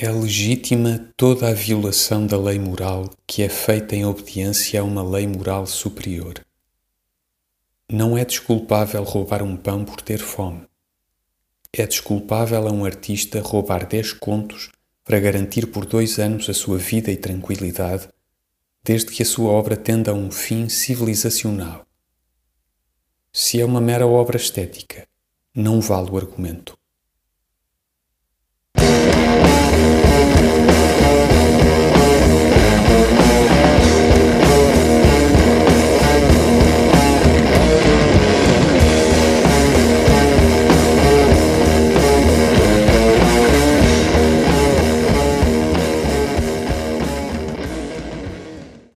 É legítima toda a violação da lei moral que é feita em obediência a uma lei moral superior. Não é desculpável roubar um pão por ter fome. É desculpável a um artista roubar dez contos para garantir por dois anos a sua vida e tranquilidade, desde que a sua obra tenda a um fim civilizacional. Se é uma mera obra estética, não vale o argumento.